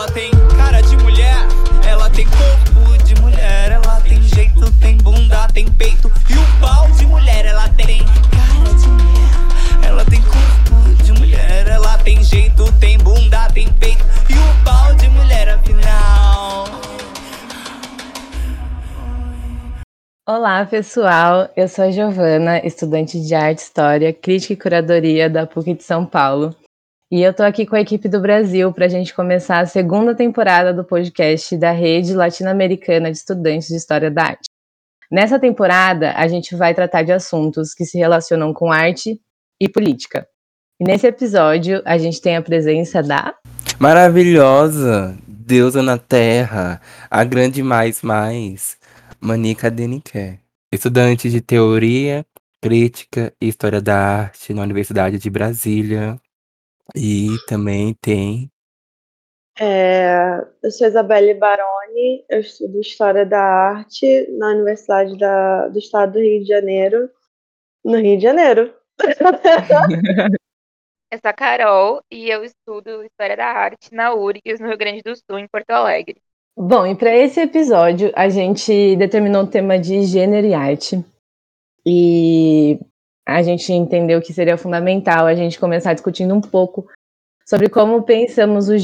Ela tem cara de mulher, ela tem corpo de mulher, ela tem jeito, tem bunda, tem peito e o pau de mulher. Ela tem cara de mulher, ela tem corpo de mulher, ela tem jeito, tem bunda, tem peito e o pau de mulher. Afinal. Olá, pessoal. Eu sou a Giovana, estudante de Arte História, Crítica e Curadoria da PUC de São Paulo. E eu tô aqui com a equipe do Brasil para a gente começar a segunda temporada do podcast da Rede Latino-Americana de Estudantes de História da Arte. Nessa temporada, a gente vai tratar de assuntos que se relacionam com arte e política. E nesse episódio, a gente tem a presença da. Maravilhosa! Deusa na Terra, a grande mais mais, Manica Deniker. Estudante de Teoria, Crítica e História da Arte na Universidade de Brasília. E também tem. É, eu sou Isabelle Baroni, eu estudo História da Arte na Universidade da, do Estado do Rio de Janeiro, no Rio de Janeiro. Eu sou a Carol e eu estudo História da Arte na URGS, no Rio Grande do Sul, em Porto Alegre. Bom, e para esse episódio, a gente determinou o tema de gênero e arte. E a gente entendeu que seria fundamental a gente começar discutindo um pouco sobre como pensamos o,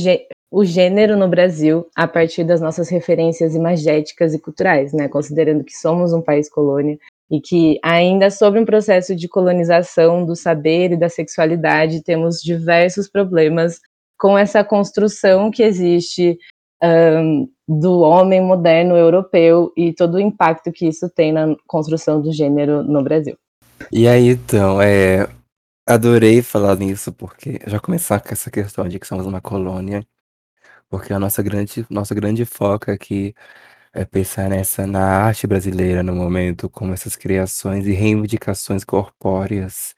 o gênero no Brasil a partir das nossas referências imagéticas e culturais, né? Considerando que somos um país colônia e que ainda sobre um processo de colonização do saber e da sexualidade temos diversos problemas com essa construção que existe um, do homem moderno europeu e todo o impacto que isso tem na construção do gênero no Brasil. E aí, então, é, adorei falar nisso, porque já começar com essa questão de que somos uma colônia, porque a nossa grande, nossa grande foco aqui é pensar nessa na arte brasileira no momento, como essas criações e reivindicações corpóreas,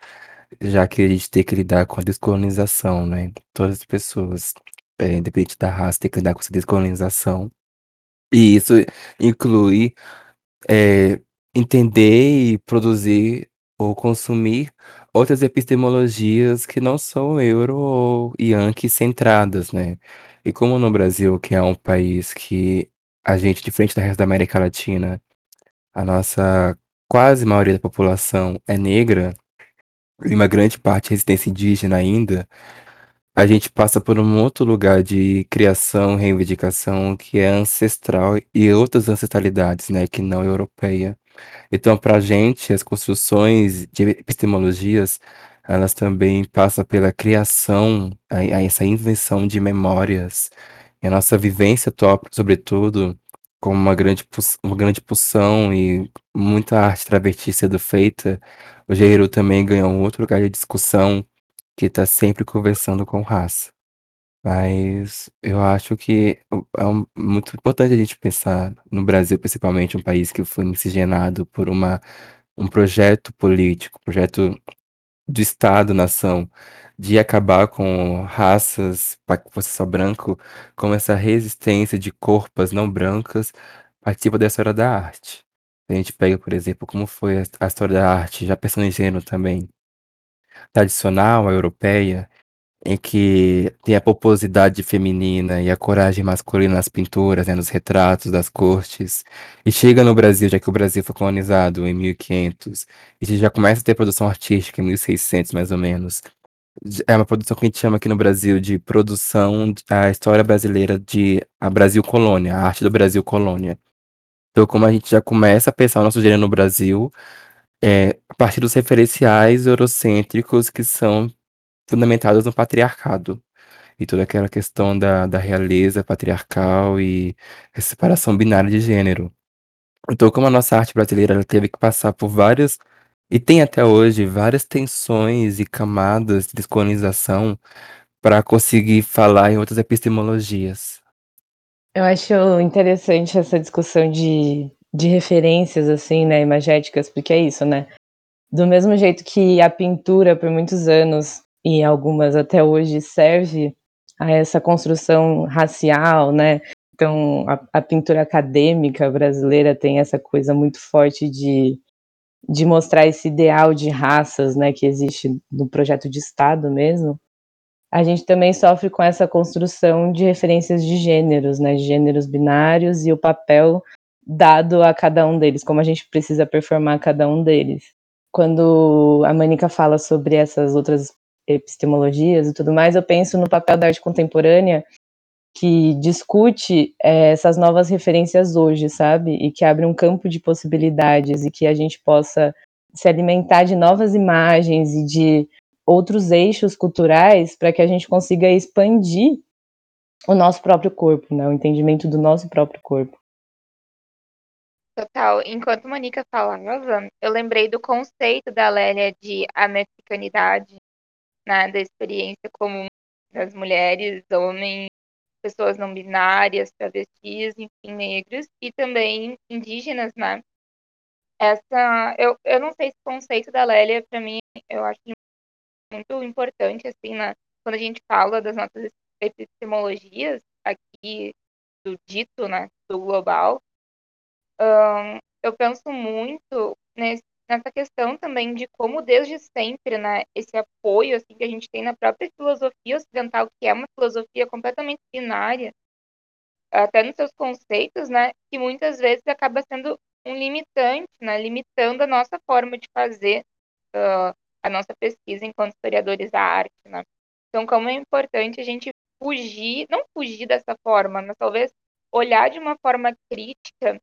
já que a gente tem que lidar com a descolonização, né? Todas as pessoas, é, independente da raça, tem que lidar com essa descolonização. E isso inclui é, entender e produzir ou consumir outras epistemologias que não são euro ou yankee centradas, né? E como no Brasil, que é um país que a gente, diferente da resto da América Latina, a nossa quase maioria da população é negra, e uma grande parte é indígena ainda, a gente passa por um outro lugar de criação, reivindicação, que é ancestral e outras ancestralidades, né, que não europeia. Então, para a gente, as construções de epistemologias, elas também passam pela criação, a, a essa invenção de memórias, e a nossa vivência top, sobretudo, como uma grande, uma grande pulsão e muita arte travesti sendo feita, o Jairo também ganhou um outro lugar de discussão que está sempre conversando com raça. Mas eu acho que é muito importante a gente pensar no Brasil, principalmente um país que foi miscigenado por uma, um projeto político, projeto do Estado, nação, de acabar com raças, para que fosse só branco, como essa resistência de corpas não brancas participa da história da arte. A gente pega, por exemplo, como foi a história da arte, já pensando em gênero também, tradicional, a europeia, em que tem a pomposidade feminina e a coragem masculina nas pinturas, né, nos retratos das cortes, e chega no Brasil, já que o Brasil foi colonizado em 1500, e a gente já começa a ter produção artística em 1600, mais ou menos. É uma produção que a gente chama aqui no Brasil de produção da história brasileira de a Brasil Colônia, a arte do Brasil Colônia. Então, como a gente já começa a pensar o nosso gênero no Brasil, é, a partir dos referenciais eurocêntricos que são fundamentadas no patriarcado. E toda aquela questão da, da realeza patriarcal e a separação binária de gênero. Então, como a nossa arte brasileira ela teve que passar por várias, e tem até hoje, várias tensões e camadas de descolonização para conseguir falar em outras epistemologias. Eu acho interessante essa discussão de, de referências, assim, né, imagéticas, porque é isso, né? Do mesmo jeito que a pintura, por muitos anos, e algumas até hoje serve a essa construção racial, né? Então, a, a, pintura acadêmica brasileira tem essa coisa muito forte de, de mostrar esse ideal de raças, né, que existe no projeto de Estado mesmo. a gente também sofre com essa construção de referências de gêneros, né, de gêneros binários e o papel dado a cada um deles, como a gente precisa performar cada um deles. Quando a Manica fala sobre essas outras epistemologias e tudo mais, eu penso no papel da arte contemporânea que discute é, essas novas referências hoje, sabe? E que abre um campo de possibilidades e que a gente possa se alimentar de novas imagens e de outros eixos culturais para que a gente consiga expandir o nosso próprio corpo, né? O entendimento do nosso próprio corpo. Total. Enquanto Monica falava, eu lembrei do conceito da Lélia de americanidade, né, da experiência comum das mulheres, homens, pessoas não binárias, travestis, enfim, negros, e também indígenas, né? Essa, eu, eu não sei se o conceito da Lélia, para mim, eu acho muito importante, assim, né? quando a gente fala das nossas epistemologias aqui, do dito, né, do global, um, eu penso muito nesse, nessa questão também de como desde sempre, né, esse apoio assim que a gente tem na própria filosofia ocidental, que é uma filosofia completamente binária, até nos seus conceitos, né, que muitas vezes acaba sendo um limitante, né, limitando a nossa forma de fazer uh, a nossa pesquisa enquanto historiadores da arte, né. Então, como é importante a gente fugir, não fugir dessa forma, mas talvez olhar de uma forma crítica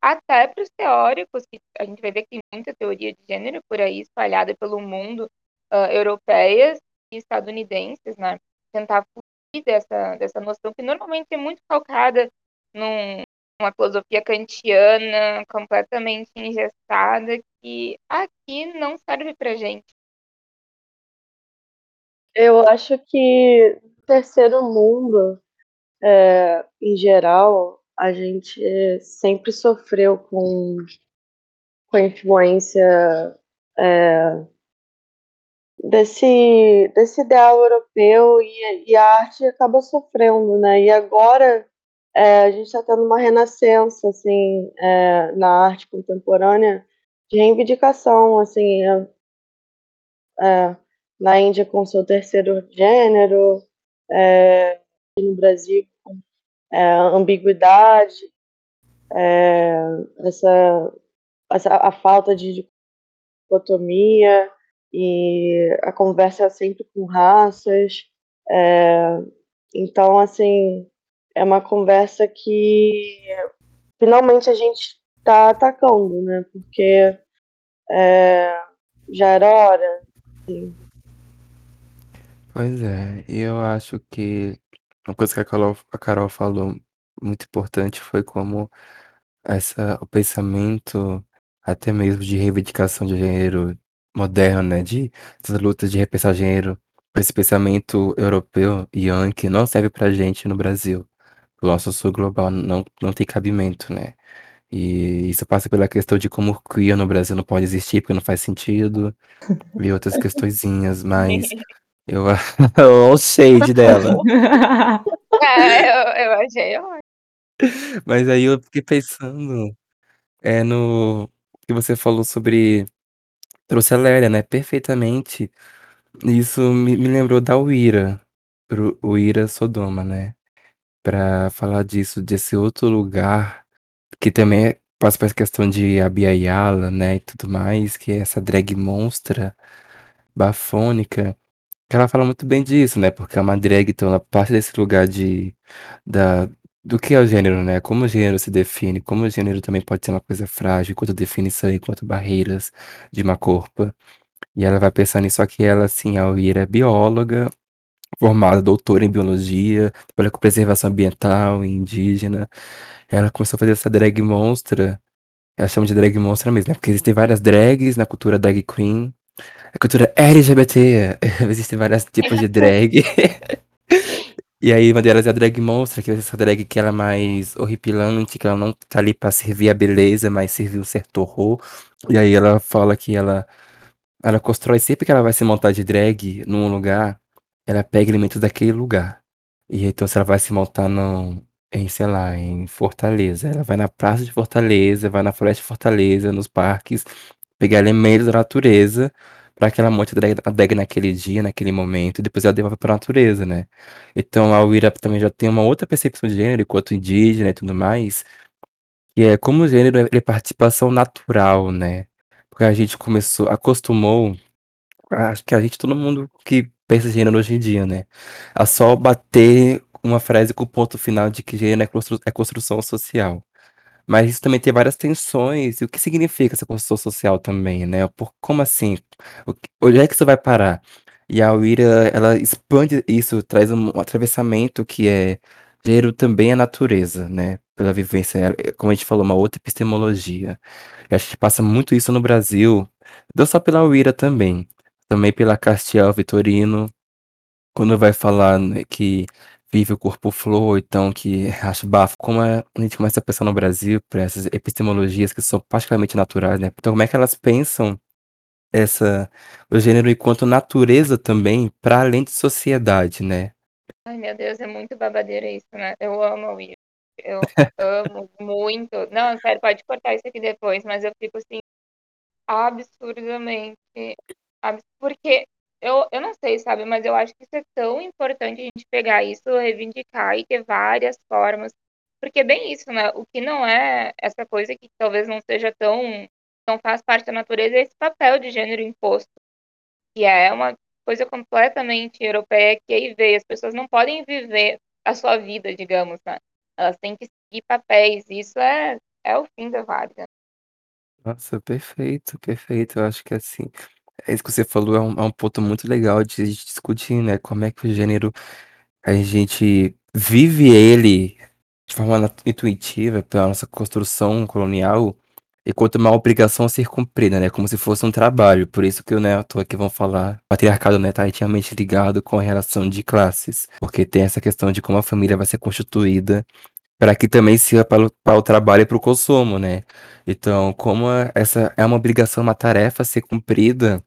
até para os teóricos, que a gente vai ver que tem muita teoria de gênero por aí espalhada pelo mundo, uh, europeias e estadunidenses, né? Tentar fugir dessa, dessa noção que normalmente é muito calcada num, numa filosofia kantiana completamente engessada que aqui não serve para gente. Eu acho que terceiro mundo, é, em geral, a gente sempre sofreu com, com a influência é, desse, desse ideal europeu e, e, a arte acaba sofrendo, né? E agora é, a gente está tendo uma renascença, assim, é, na arte contemporânea de reivindicação, assim, na Índia com seu terceiro gênero, no Brasil é, ambiguidade, é, essa, essa, a falta de dicotomia e a conversa sempre com raças. É, então, assim, é uma conversa que finalmente a gente está atacando, né? Porque é, já era hora. Assim. Pois é, eu acho que uma coisa que a Carol, a Carol falou muito importante foi como essa, o pensamento, até mesmo de reivindicação de gênero moderno, né? De essas lutas de repensar gênero, esse pensamento europeu e yankee não serve pra gente no Brasil. O nosso sul global não, não tem cabimento, né? E isso passa pela questão de como queer no Brasil não pode existir porque não faz sentido, e outras questõezinhas, mas eu, o shade dela. É, eu, eu achei ótimo. Mas aí eu fiquei pensando é, no que você falou sobre. Trouxe a Lélia, né? Perfeitamente. Isso me, me lembrou da Uira, pro- Uira Sodoma, né? Pra falar disso, desse outro lugar, que também é- passa por essa questão de Abia Yala, né? E tudo mais, que é essa drag monstra, bafônica. Que ela fala muito bem disso, né? Porque é uma drag, então ela parte desse lugar de, da, do que é o gênero, né? Como o gênero se define, como o gênero também pode ser uma coisa frágil, quanto definição e quanto barreiras de uma corpo. E ela vai pensar nisso aqui, ela, assim, a Uira é bióloga, formada, doutora em biologia, trabalha com preservação ambiental indígena. Ela começou a fazer essa drag monstra, ela chama de drag monstra mesmo, né? Porque existem várias drags na cultura drag queen, a cultura LGBT, existem vários tipos de drag. E aí uma delas é a drag monstra, que é essa drag que ela é mais horripilante, que ela não tá ali pra servir a beleza, mas servir um certo horror. E aí ela fala que ela, ela constrói sempre que ela vai se montar de drag num lugar, ela pega elementos daquele lugar. E então se ela vai se montar no, em, sei lá, em Fortaleza, ela vai na praça de Fortaleza, vai na floresta de Fortaleza, nos parques, pegar elementos da natureza para que ela monte a drag, a drag naquele dia, naquele momento, e depois ela devolve para a natureza, né? Então a Uira também já tem uma outra percepção de gênero, enquanto indígena e tudo mais, que é como o gênero é, participação natural, né? Porque a gente começou, acostumou, acho que a gente, todo mundo que pensa gênero hoje em dia, né? A só bater uma frase com o ponto final de que gênero é, é construção social. Mas isso também tem várias tensões. E o que significa essa construção social também, né? Por, como assim? O onde é que isso vai parar? E a Uira, ela expande isso, traz um, atravessamento que é gênero também é natureza, né? Pela vivência, é, como a gente falou, uma outra epistemologia. E acho que passa muito isso no Brasil, não só pela Uira também, também pela Castiel Vitorino, quando vai falar né, que vive o corpo flor, então que acho bafo, como é- a gente começa a pensar no Brasil para essas epistemologias que são particularmente naturais, né? Então, como é que elas pensam essa o gênero enquanto natureza também, para além de sociedade, né? Ai, meu Deus, é muito babadeira isso, né? Eu amo Will. Eu amo muito. Não, sério, pode cortar isso aqui depois, mas eu fico assim, absurdamente. abs- Porque eu, eu não sei, sabe, mas eu acho que isso é tão importante a gente pegar isso, reivindicar e ter várias formas. Porque é bem isso, né? O que não é essa coisa que talvez não seja tão. não faz parte da natureza é esse papel de gênero imposto, que é uma coisa completamente europeia que aí veio. As pessoas não podem viver a sua vida, digamos, né? Elas têm que seguir papéis. Isso é, é o fim da várzea. Nossa, perfeito, perfeito. Eu acho que assim, é isso que você falou é um, é um ponto muito legal de discutir, né? Como é que o gênero a gente vive ele de forma intuitiva pela nossa construção colonial enquanto uma obrigação a ser cumprida, né? Como se fosse um trabalho. Por isso que o Neto aqui vão falar, patriarcado, né, tá intimamente ligado com a relação de classes, porque tem essa questão de como a família vai ser constituída para que também sirva para o, trabalho e para o consumo, né? Então, como essa é uma obrigação, uma tarefa a ser cumprida,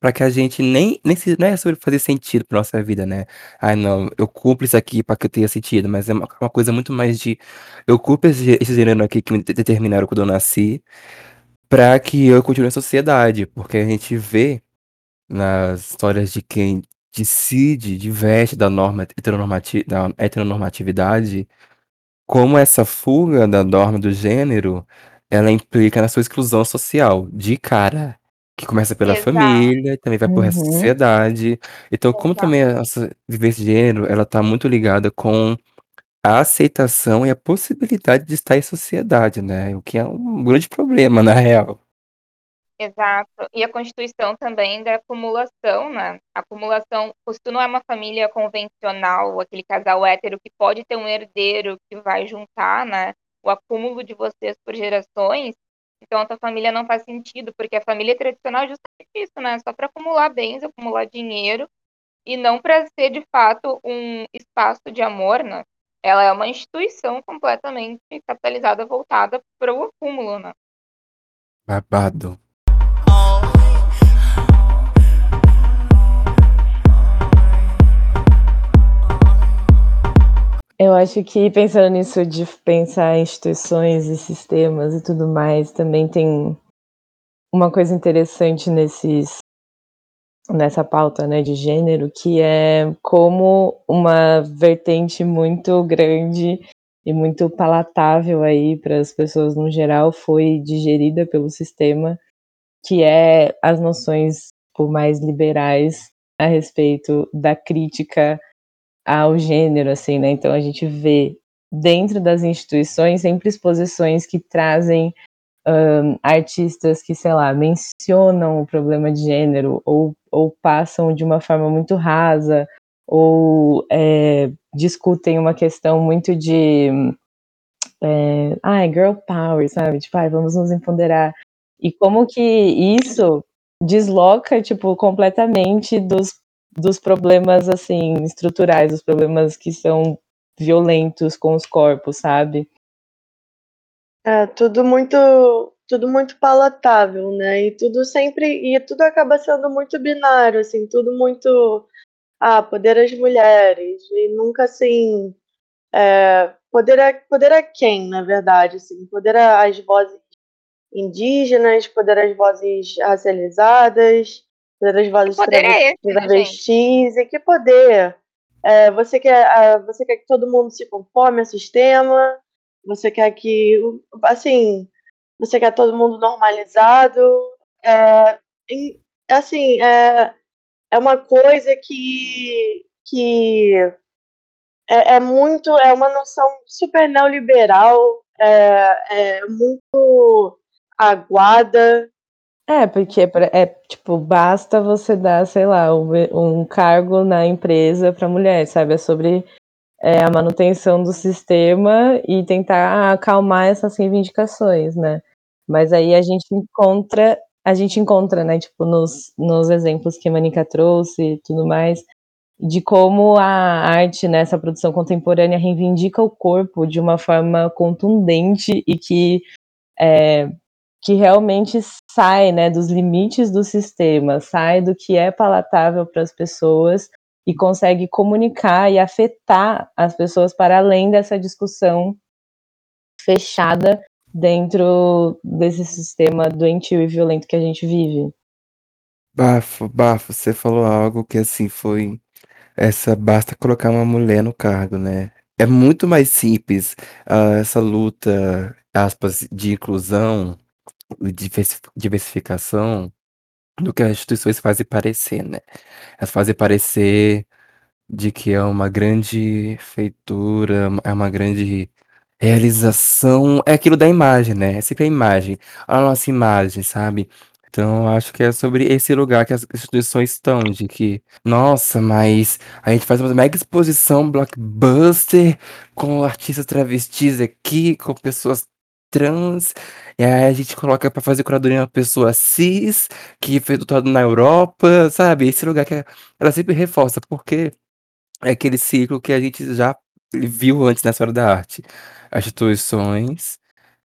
para que a gente nem, nem se, não é sobre fazer sentido para nossa vida, né? Ai, não, eu cumpro isso aqui para que eu tenha sentido, mas é uma, uma coisa muito mais de eu cumpro esse, esse gênero aqui que me de- determinaram quando eu nasci, para que eu continue na sociedade, porque a gente vê nas histórias de quem decide, diverte da norma heteronormati da heteronormatividade, como essa fuga da norma do gênero, ela implica na sua exclusão social, de cara. Que começa pela Exato. família, também vai pro resto da Uhum. sociedade. Então, como Exato. também a nossa vivência de gênero, ela tá muito ligada com a aceitação e a possibilidade de estar em sociedade, né? O que é um grande problema, na real. Exato. E a Constituição também da acumulação, né? A acumulação, se tu não é uma família convencional, aquele casal hétero que pode ter um herdeiro que vai juntar, né? O acúmulo de vocês por gerações, então a tua família não faz sentido, porque a família tradicional é justamente isso, né? Só para acumular bens, acumular dinheiro, e não para ser de fato um espaço de amor, né? Ela é uma instituição completamente capitalizada, voltada para o acúmulo, né? Babado. Eu acho que pensando nisso de pensar instituições e sistemas e tudo mais, também tem uma coisa interessante nesses nessa pauta, né, de gênero, que é como uma vertente muito grande e muito palatável aí para as pessoas no geral foi digerida pelo sistema, que é as noções por mais liberais a respeito da crítica ao gênero, assim, né? Então a gente vê dentro das instituições sempre exposições que trazem um, artistas que, sei lá, mencionam o problema de gênero ou, ou passam de uma forma muito rasa ou é, discutem uma questão muito de é, ah, girl power, sabe? Tipo, ah, vamos nos empoderar. E como que isso desloca, tipo, completamente dos dos problemas assim estruturais, os problemas que são violentos com os corpos, sabe? É tudo muito, tudo muito palatável, né? E tudo sempre, e tudo acaba sendo muito binário, assim, tudo muito, ah, poder às mulheres e nunca assim, é, poder a, poder a quem, na verdade, assim, poder às vozes indígenas, poder às vozes racializadas, das vozes Que poder traves- é né, travestis. E que poder? É, você, quer, você quer que todo mundo se conforme ao sistema? Você quer que, assim, você quer todo mundo normalizado? É, e, assim, é, é uma coisa que, que é, é muito, é uma noção super neoliberal, é, é muito aguada. É, porque pra- é tipo, basta você dar, sei lá, um, um cargo na empresa para mulher, sabe? É sobre é, a manutenção do sistema e tentar acalmar essas reivindicações, né? Mas aí a gente encontra, a gente encontra, né, tipo, nos, nos exemplos que a Manica trouxe e tudo mais, de como a arte nessa produção contemporânea reivindica o corpo de uma forma contundente e que é, que realmente sai né, dos limites do sistema, sai do que é palatável para as pessoas e consegue comunicar e afetar as pessoas para além dessa discussão fechada dentro desse sistema doentio e violento que a gente vive. Bafo, bafo, você falou algo que assim foi essa basta colocar uma mulher no cargo, né? É muito mais simples ah, essa luta, aspas, de inclusão, e diversi- diversificação, do que as instituições fazem parecer, né? Elas fazem parecer de que é uma grande feitura, é uma grande realização, é aquilo da imagem, né? É sempre a imagem, a nossa imagem, sabe? Então, eu acho que é sobre esse lugar que as instituições estão, de que, nossa, mas a gente faz uma mega exposição blockbuster com artistas travestis aqui, com pessoas trans, e aí a gente coloca pra fazer curadoria uma pessoa cis, que foi doutorado na Europa, sabe? Esse lugar que ela sempre reforça, porque é aquele ciclo que a gente já viu antes na história da arte. As instituições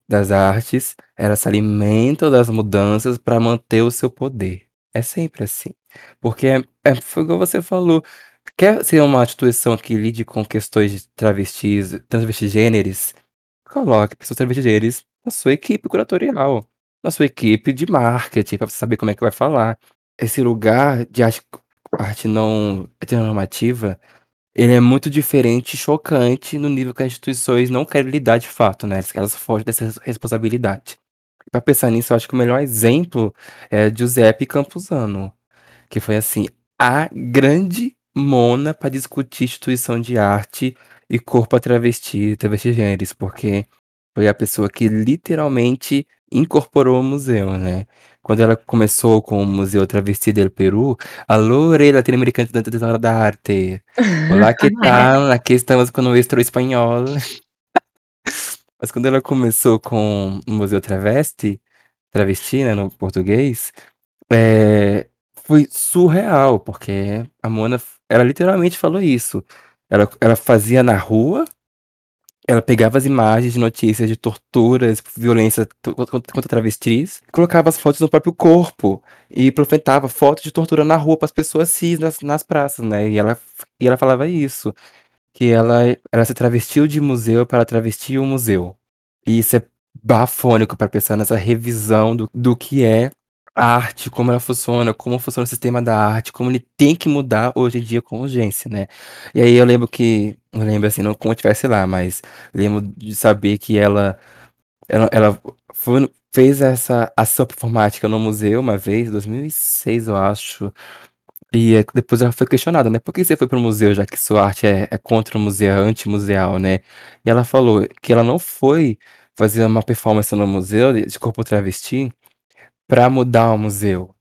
das artes, elas se alimentam das mudanças para manter o seu poder. É sempre assim. Porque é, é, foi igual você falou. Quer ser uma instituição que lide com questões de travestis, transvestigêneres? Coloque pessoas transvestigêneres na sua equipe curatorial, na sua equipe de marketing, para você saber como é que vai falar. Esse lugar de arte, arte não heteronormativa ele é muito diferente e chocante no nível que as instituições não querem lidar de fato, né, elas fogem dessa res responsabilidade. Pra pensar nisso, eu acho que o melhor exemplo é Giuseppe Campuzano, que foi, assim, a grande mona para discutir instituição de arte e corpo a travesti, travestigêneres, porque foi a pessoa que literalmente incorporou o museu, né. Quando ela começou com o Museu Travesti del Perú, "Alô, rei latino-americano da arte, olá que tal, aqui estamos com nuestro espanhol". Mas quando ela começou com o Museu Travesti, travesti, né, no português, eh, foi surreal, porque a Mona ela literalmente falou isso. Ela ela fazia na rua, ela pegava as imagens de notícias de torturas, violência contra travestis, colocava as fotos no próprio corpo e profetava fotos de tortura na rua para as pessoas cis nas nas praças, né, e ela e ela falava isso, que ela ela se travestiu de museu para travestir o museu. E isso é bafônico para pensar nessa revisão do do que é a arte, como ela funciona, como funciona o sistema da arte, como ele tem que mudar hoje em dia com urgência, né. E aí eu lembro que eu lembro, assim, não como eu estivesse lá, mas lembro de saber que ela ela ela foi fez essa ação performática no museu uma vez, 2006 eu acho, e aí depois ela foi questionada, né: "Por que você foi para o museu já que sua arte é é contra o museu, é antimuseal, né?". E ela falou que ela não foi fazer uma performance no museu de corpo travesti pra mudar o museu.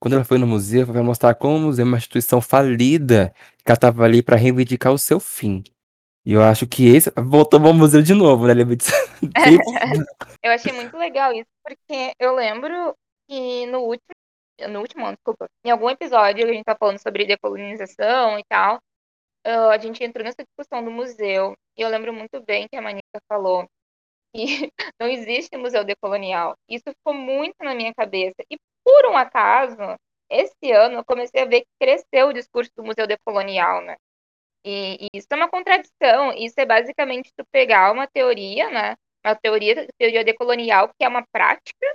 Quando ela foi no museu, foi mostrar como o museu é uma instituição falida, que ela estava ali pra reivindicar o seu fim. E eu acho que esse voltamos ao museu de novo, né, Eu achei muito legal isso, porque eu lembro que no último no último não, desculpa, em algum episódio a gente tá falando sobre decolonização e tal, hã, a gente entrou nessa discussão do museu, e eu lembro muito bem que a Manica falou que não existe museu decolonial. Isso ficou muito na minha cabeça e, por um acaso, esse ano eu comecei a ver que cresceu o discurso do museu decolonial, né. E e isso é uma contradição, isso é basicamente tu pegar uma teoria, né, uma teoria teoria decolonial, que é uma prática,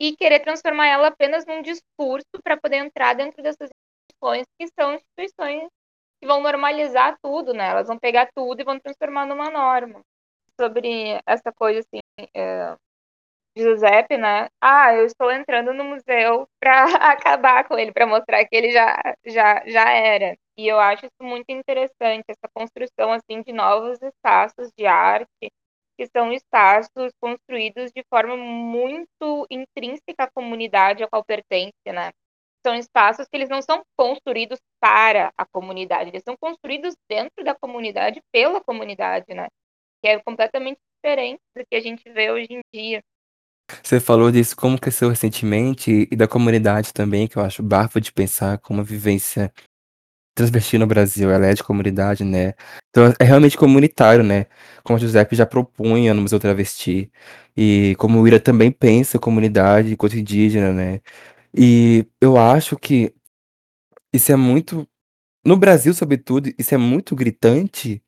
e querer transformar ela apenas num discurso para poder entrar dentro dessas instituições que são instituições que vão normalizar tudo, né? Elas vão pegar tudo e vão transformar numa norma. Sobre essa coisa assim, é, Giuseppe, né? Ah, eu estou entrando no museu para acabar com ele, para mostrar que ele já, já, já era. E eu acho isso muito interessante, essa construção assim de novos espaços de arte, que são espaços construídos de forma muito intrínseca à comunidade a qual pertence, né? São espaços que eles não são construídos para a comunidade, eles são construídos dentro da comunidade pela comunidade, né? Que é completamente diferente do que a gente vê hoje em dia. Você falou disso como cresceu recentemente e da comunidade também, que eu acho bafo de pensar como a vivência transvesti no Brasil, ela é de comunidade, né? Então é realmente comunitário, né? Como o Giuseppe já propunha no Museu Travesti. E como o Ira também pensa comunidade enquanto indígena, né? E eu acho que isso é muito. No Brasil, sobretudo, isso é muito gritante,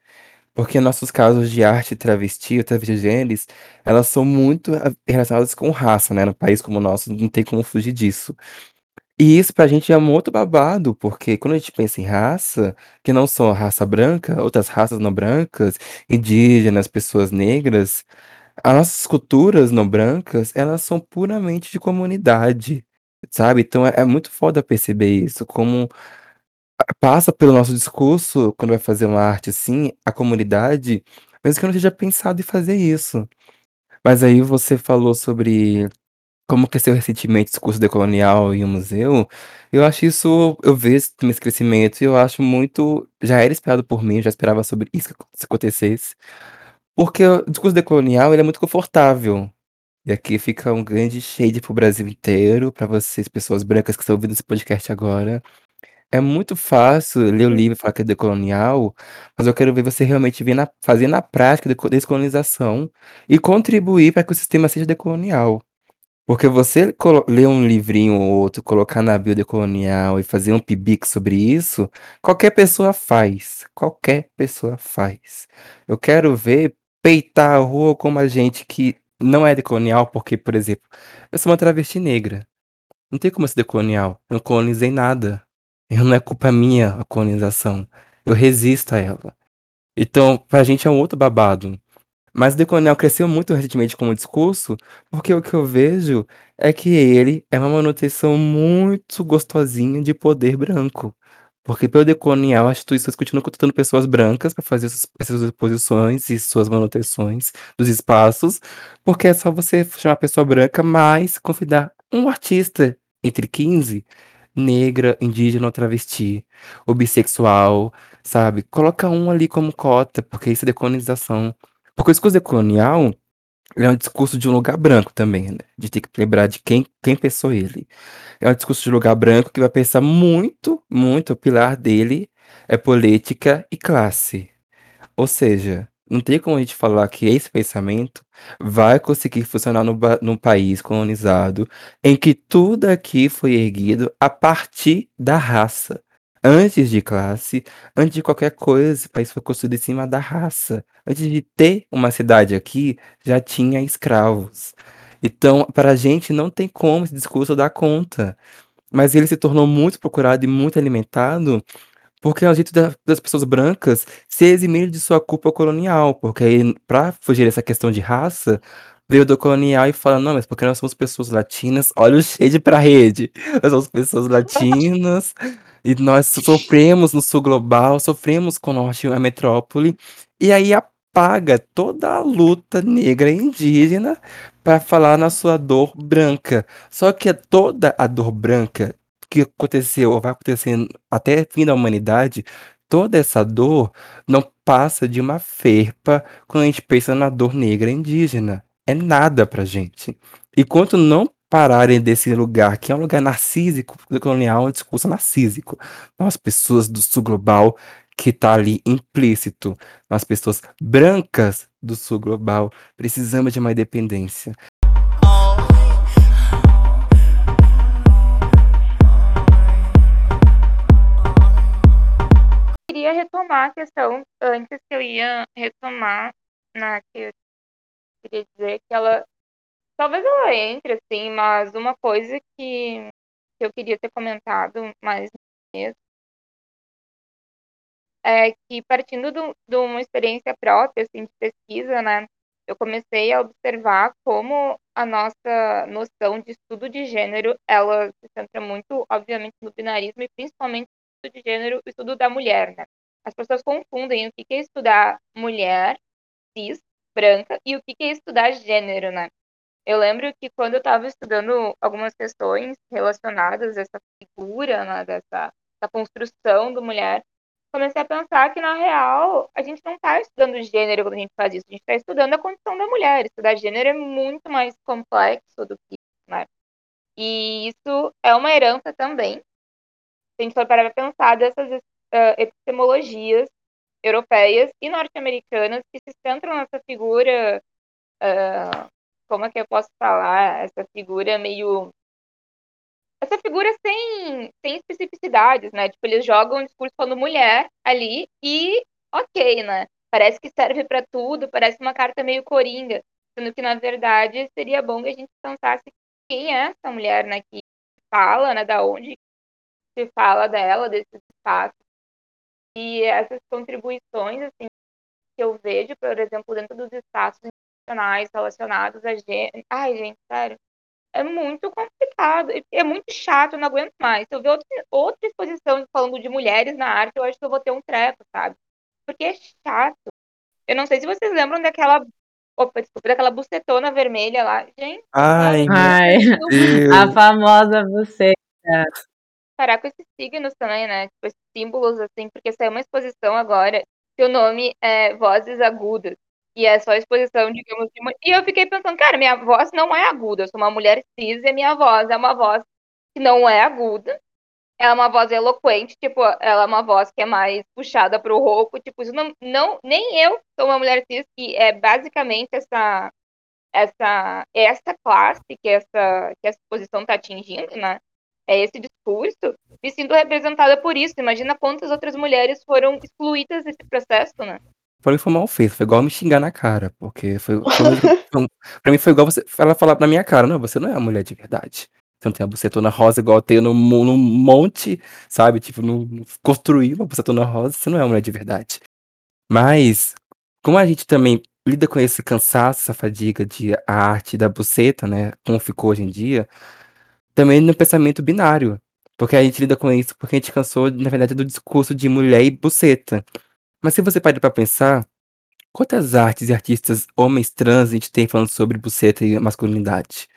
porque nossos casos de arte travesti ou travestigêneres, elas são muito ah, relacionadas com raça, né? No país como o nosso, não tem como fugir disso. E isso pra gente é um outro babado, porque quando a gente pensa em raça, que não só a raça branca, outras raças não brancas, indígenas, pessoas negras, as nossas culturas não brancas, elas são puramente de comunidade, sabe? Então é, é muito foda perceber isso, como passa pelo nosso discurso, quando vai fazer uma arte assim, a comunidade, mesmo que eu não tenha pensado em fazer isso. Mas aí você falou sobre como cresceu recentemente o discurso decolonial em um museu, eu acho isso, eu vejo esse crescimento e eu acho muito, já era esperado por mim, eu já esperava sobre isso que acontecesse, porque o discurso decolonial ele é muito confortável. E aqui fica um grande shade pro Brasil inteiro, para vocês, pessoas brancas que estão ouvindo esse podcast agora. É muito fácil ler o livro e falar que é decolonial, mas eu quero ver você realmente ver na, fazer na prática a descolonização e contribuir para que o sistema seja decolonial. Porque você ler um livrinho ou outro, colocar na bio decolonial e fazer um pibic sobre isso, qualquer pessoa faz. Qualquer pessoa faz. Eu quero ver peitar a rua como a gente que não é decolonial, porque, por exemplo, eu sou uma travesti negra. Não tem como ser decolonial. Eu não colonizei nada. Eu não é culpa minha a colonização. Eu resisto a ela. Então, pra gente é um outro babado. Mas o decolonial cresceu muito recentemente como discurso, porque o que eu vejo é que ele é uma manutenção muito gostosinha de poder branco. Porque pelo decolonial, as instituições continuam contratando pessoas brancas para fazer essas exposições e suas manutenções dos espaços, porque é só você chamar a pessoa branca, mas convidar um artista entre 15 negra, indígena ou travesti, ou bissexual, sabe? Coloca um ali como cota, porque isso é decolonização. Porque o discurso decolonial é um discurso de um lugar branco também, né? De ter que lembrar de quem, quem pensou ele. É um discurso de lugar branco que vai pensar muito, muito, o pilar dele é política e classe. Ou seja, não tem como a gente falar que esse pensamento vai conseguir funcionar no, num país colonizado em que tudo aqui foi erguido a partir da raça. Antes de classe, antes de qualquer coisa, esse país foi construído em cima da raça. Antes de ter uma cidade aqui, já tinha escravos. Então, para a gente, não tem como esse discurso dar conta. Mas ele se tornou muito procurado e muito alimentado porque é o jeito da- das pessoas brancas se eximirem de sua culpa colonial. Porque aí, pra fugir dessa questão de raça, veio do colonial e fala, não, mas porque nós somos pessoas latinas, olha o shade pra rede. Nós somos pessoas latinas e nós sofremos no sul global, sofremos com o norte, a metrópole, e aí apaga toda a luta negra e indígena para falar na sua dor branca. Só que toda a dor branca que aconteceu ou vai acontecer até fim da humanidade, toda essa dor não passa de uma ferpa quando a gente pensa na dor negra indígena. É nada pra gente. Enquanto não pararem desse lugar, que é um lugar narcísico, colonial, um discurso narcísico. Nós, pessoas do sul global, que está ali implícito, nós, pessoas brancas do sul global, precisamos de uma independência. Retomar a questão antes que eu ia retomar na que eu queria dizer que ela talvez ela entre, assim, mas uma coisa que, que eu queria ter comentado mais mesmo é que partindo de uma experiência própria, assim, de pesquisa, né, eu comecei a observar como a nossa noção de estudo de gênero, ela se centra muito, obviamente, no binarismo e principalmente no estudo de gênero, o estudo da mulher, né? As pessoas confundem o que é estudar mulher, cis, branca, e o que é estudar gênero, né? Eu lembro que quando eu estava estudando algumas questões relacionadas a essa figura, né, dessa, dessa construção da mulher, comecei a pensar que, na real, a gente não está estudando gênero quando a gente faz isso, a gente está estudando a condição da mulher. Estudar gênero é muito mais complexo do que isso, né? E isso é uma herança também. Se a gente for parar para pensar dessas uh, epistemologias europeias e norte-americanas que se centram nessa figura, uh, como é que eu posso falar? Essa figura meio essa figura sem, sem especificidades, né? Tipo, eles jogam um discurso falando mulher ali e ok, né? Parece que serve para tudo, parece uma carta meio coringa, sendo que na verdade seria bom que a gente pensasse quem é essa mulher, né? Que fala, né? Da onde se fala dela, desses espaços. E essas contribuições, assim, que eu vejo, por exemplo, dentro dos espaços institucionais relacionados a gênero. Ai, gente, sério é muito complicado, é muito chato, eu não aguento mais. Se eu ver outra, outra exposição falando de mulheres na arte, eu acho que eu vou ter um treco, sabe? Porque é chato. Eu não sei se vocês lembram daquela. Opa, desculpa, daquela bucetona vermelha lá. Gente. Ai, Ai, Deus. a famosa buceta. Parar com esses signos também, né? Tipo, esses símbolos, assim, porque saiu uma exposição agora, que o nome é Vozes Agudas. E é só exposição, digamos, de. E eu fiquei pensando, cara, minha voz não é aguda. Eu sou uma mulher cis e minha voz é uma voz que não é aguda. Ela é uma voz eloquente, tipo, ela é uma voz que é mais puxada pro rouco. Tipo, isso não, não nem eu sou uma mulher cis, que é basicamente essa essa essa classe que essa que essa exposição tá atingindo, né? É esse discurso. Me sinto representada por isso. Imagina quantas outras mulheres foram excluídas desse processo, né? Pra mim foi mal feito, foi igual me xingar na cara, porque foi, foi, pra mim foi igual você, ela falar na minha cara, não, você não é uma mulher de verdade. Você não tem a bucetona rosa igual eu tenho no monte, sabe? Tipo, no, construir uma bucetona rosa, você não é uma mulher de verdade. Mas, como a gente também lida com esse cansaço, essa fadiga de a arte da buceta, né? Como ficou hoje em dia, também no pensamento binário. Porque a gente lida com isso porque a gente cansou, na verdade, do discurso de mulher e buceta. Mas se você parar pra pensar, quantas artes e artistas homens trans a gente tem falando sobre buceta e masculinidade?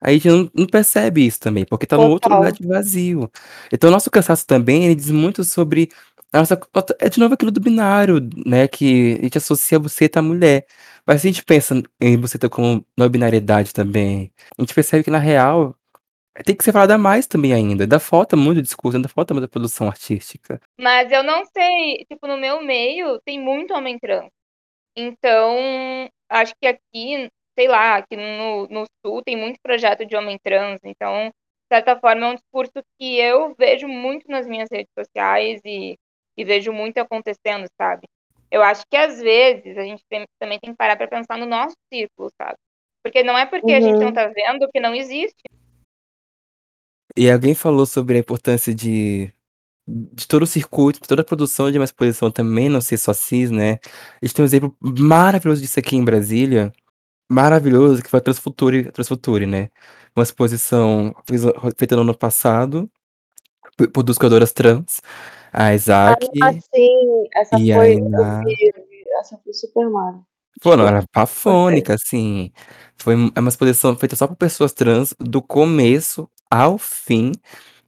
A gente não, não percebe isso também, porque tá no outro lugar de vazio. Então, o nosso cansaço também, ele diz muito sobre a nossa. É de novo aquilo do binário, né? Que a gente associa a buceta à mulher. Mas se a gente pensa em buceta como não binariedade também, a gente percebe que, na real, tem que ser falada mais também ainda. Ainda falta muito discurso, ainda falta muita produção artística. Mas eu não sei, tipo, no meu meio tem muito homem trans. Então, acho que aqui, sei lá, aqui no, no sul tem muito projeto de homem trans. Então, de certa forma, é um discurso que eu vejo muito nas minhas redes sociais e, e vejo muito acontecendo, sabe? Eu acho que às vezes a gente tem, também tem que parar para pensar no nosso círculo, sabe? Porque não é porque uhum. a gente não tá vendo que não existe. E alguém falou sobre a importância de, de todo o circuito, de toda a produção de uma exposição também não ser só cis, né? A gente tem um exemplo maravilhoso disso aqui em Brasília, maravilhoso, que foi a Transfuture, Transfuture né? Uma exposição feita no ano passado por duas criadoras trans, a Isaac ah, sim, essa e foi, a essa foi super mara. Pô, não, era pafônica, assim. Foi é uma exposição feita só por pessoas trans, do começo ao fim.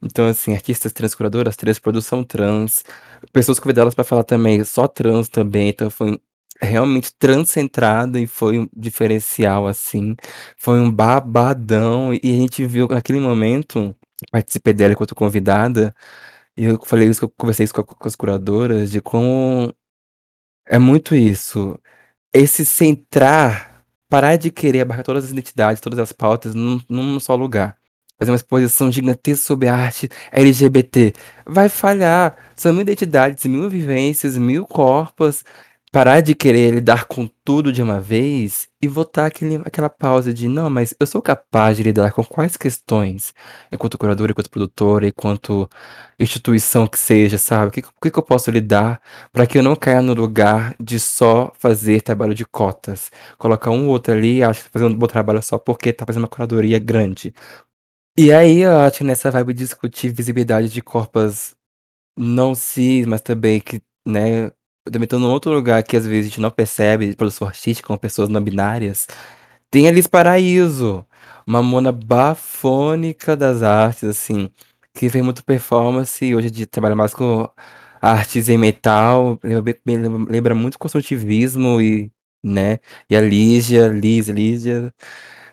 Então, assim, artistas trans, curadoras trans, produção trans, pessoas convidadas para falar também, só trans também. Então, foi realmente transcentrado e foi um diferencial, assim. Foi um babadão. E a gente viu naquele momento, participei dela enquanto convidada, e eu falei isso, eu conversei isso com, com as curadoras, de como é muito isso esse centrar, parar de querer abarcar todas as identidades, todas as pautas num, num só lugar. Fazer uma exposição gigantesca sobre arte LGBT. Vai falhar. São mil identidades, mil vivências, mil corpos. parar de querer lidar com tudo de uma vez e voltar aquele, aquela pausa de não, mas eu sou capaz de lidar com quais questões, enquanto curadora, enquanto produtora, enquanto instituição que seja, sabe? O que, o que eu posso lidar para que eu não caia no lugar de só fazer trabalho de cotas? Colocar um ou outro ali, acho que tá fazendo um bom trabalho só porque tá fazendo uma curadoria grande. E aí, eu acho que nessa vibe de discutir visibilidade de corpos não cis, mas também que, né, também tô num outro lugar que às vezes a gente não percebe, produção artística, com pessoas não binárias. Tem Alice Paraíso, uma mona bafônica das artes, assim, que fez muito performance e hoje dia trabalha mais com artes em metal, lembra, lembra muito construtivismo e, né, e a Lígia, Liz, Lígia.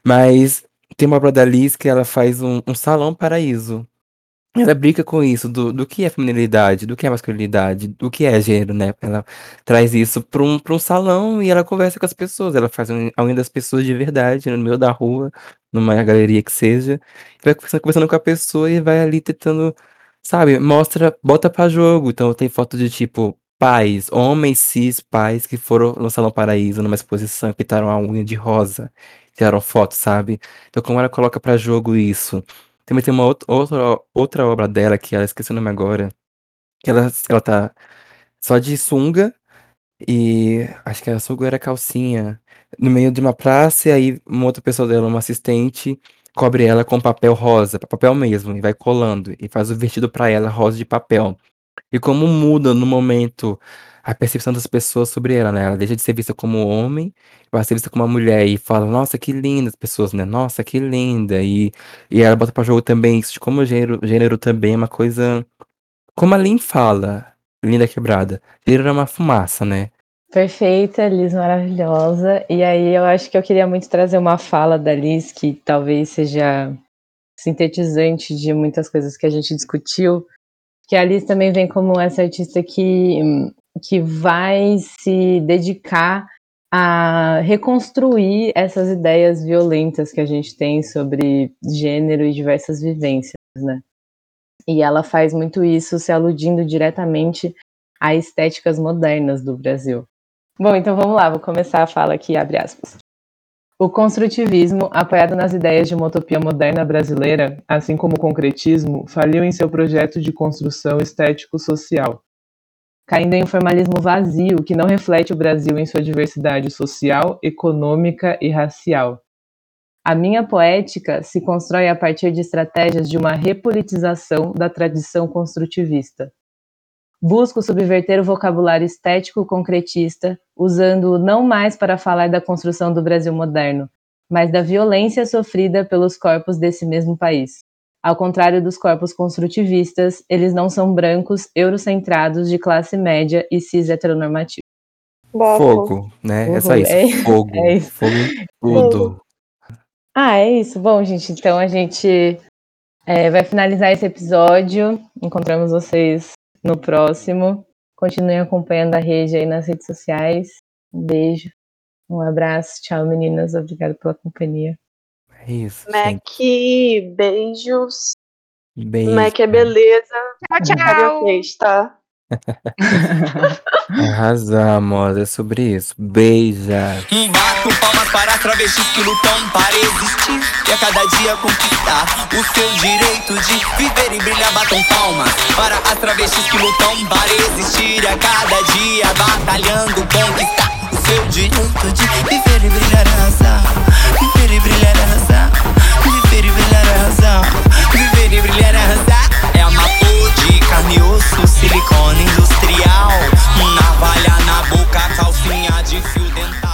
Mas tem uma obra da Liz que ela faz um, um salão paraíso. Ela brinca com isso, do, do que é feminilidade, do que é masculinidade, do que é gênero, né? Ela traz isso para um, um salão e ela conversa com as pessoas. Ela faz a unha das pessoas de verdade, no meio da rua, numa galeria que seja. E vai conversando, conversando com a pessoa e vai ali tentando, sabe? Mostra, bota pra jogo. Então tem foto de tipo pais, homens cis pais que foram no Salão Paraíso numa exposição, pintaram a unha de rosa, tiraram foto, sabe? Então como ela coloca pra jogo isso. Também tem uma outra, outra, obra dela, que ela esqueci o nome agora, que ela, ela tá só de sunga, e acho que a sunga era calcinha, no meio de uma praça, e aí uma outra pessoa dela, uma assistente, cobre ela com papel rosa, papel mesmo, e vai colando, e faz o vestido pra ela rosa de papel. E como muda no momento a percepção das pessoas sobre ela, né? Ela deixa de ser vista como homem, vai ser vista como uma mulher e fala, nossa, que linda as pessoas, né? Nossa, que linda. E, e ela bota pra jogo também isso de como gênero, gênero também é uma coisa. Como a Lin fala, linda quebrada. Gênero é uma fumaça, né? Perfeita, Liz maravilhosa. E aí eu acho que eu queria muito trazer uma fala da Liz que talvez seja sintetizante de muitas coisas que a gente discutiu, que a Liz também vem como essa artista que, que vai se dedicar a reconstruir essas ideias violentas que a gente tem sobre gênero e diversas vivências, né? E ela faz muito isso se aludindo diretamente a estéticas modernas do Brasil. Bom, então vamos lá, vou começar a fala aqui, abre aspas. O construtivismo, apoiado nas ideias de uma utopia moderna brasileira, assim como o concretismo, faliu em seu projeto de construção estético-social, caindo em um formalismo vazio que não reflete o Brasil em sua diversidade social, econômica e racial. A minha poética se constrói a partir de estratégias de uma repolitização da tradição construtivista. Busco subverter o vocabulário estético concretista, usando-o não mais para falar da construção do Brasil moderno, mas da violência sofrida pelos corpos desse mesmo país. Ao contrário dos corpos construtivistas, eles não são brancos, eurocentrados, de classe média e cis heteronormativo. Bafo. Fogo, né? É só Uhum, isso. é- Fogo. é isso. Fogo em tudo. Ah, é isso. Bom, gente, então a gente é, vai finalizar esse episódio. Encontramos vocês no próximo. Continuem acompanhando a rede aí nas redes sociais. Um beijo, um abraço. Tchau, meninas. Obrigada pela companhia. É isso. Mac, gente. beijos. Beijo. Mac é beleza. Tchau, tchau. Karaokês, tá? Arrasamos, é sobre isso. Beija. Bato palmas para travestis que lutam para existir E a cada dia conquistar o seu direito de viver e brilhar Batam palmas para as travestis que lutam para existir E a cada dia batalhando conquistar seu direito de viver e brilhar a razão. Viver e brilhar a razão. Viver e brilhar a razão. Viver e brilhar a razão. É uma flor de carne e osso, silicone industrial. Navalha na boca, calcinha de fio dental.